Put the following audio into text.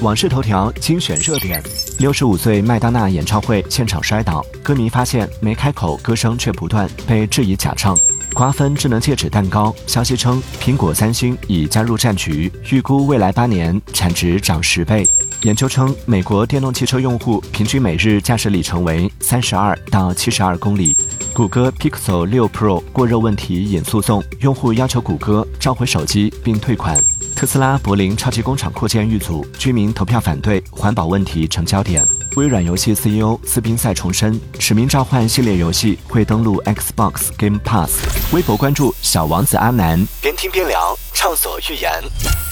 网事头条精选热点：六十五岁麦当娜演唱会现场摔倒，歌迷发现没开口，歌声却不断，被质疑假唱。瓜分智能戒指蛋糕，消息称苹果、三星已加入战局，预估未来八年产值涨十倍。研究称，美国电动汽车用户平均每日驾驶里程为三十二到七十二公里。谷歌 Pixel 六 Pro 过热问题引诉讼，用户要求谷歌召回手机并退款。特斯拉柏林超级工厂扩建遇阻，居民投票反对，环保问题成焦点。微软游戏 CEO 斯宾塞重申，《使命召唤》系列游戏会登陆 Xbox Game Pass。微博关注小王子阿南，边听边聊，畅所欲言。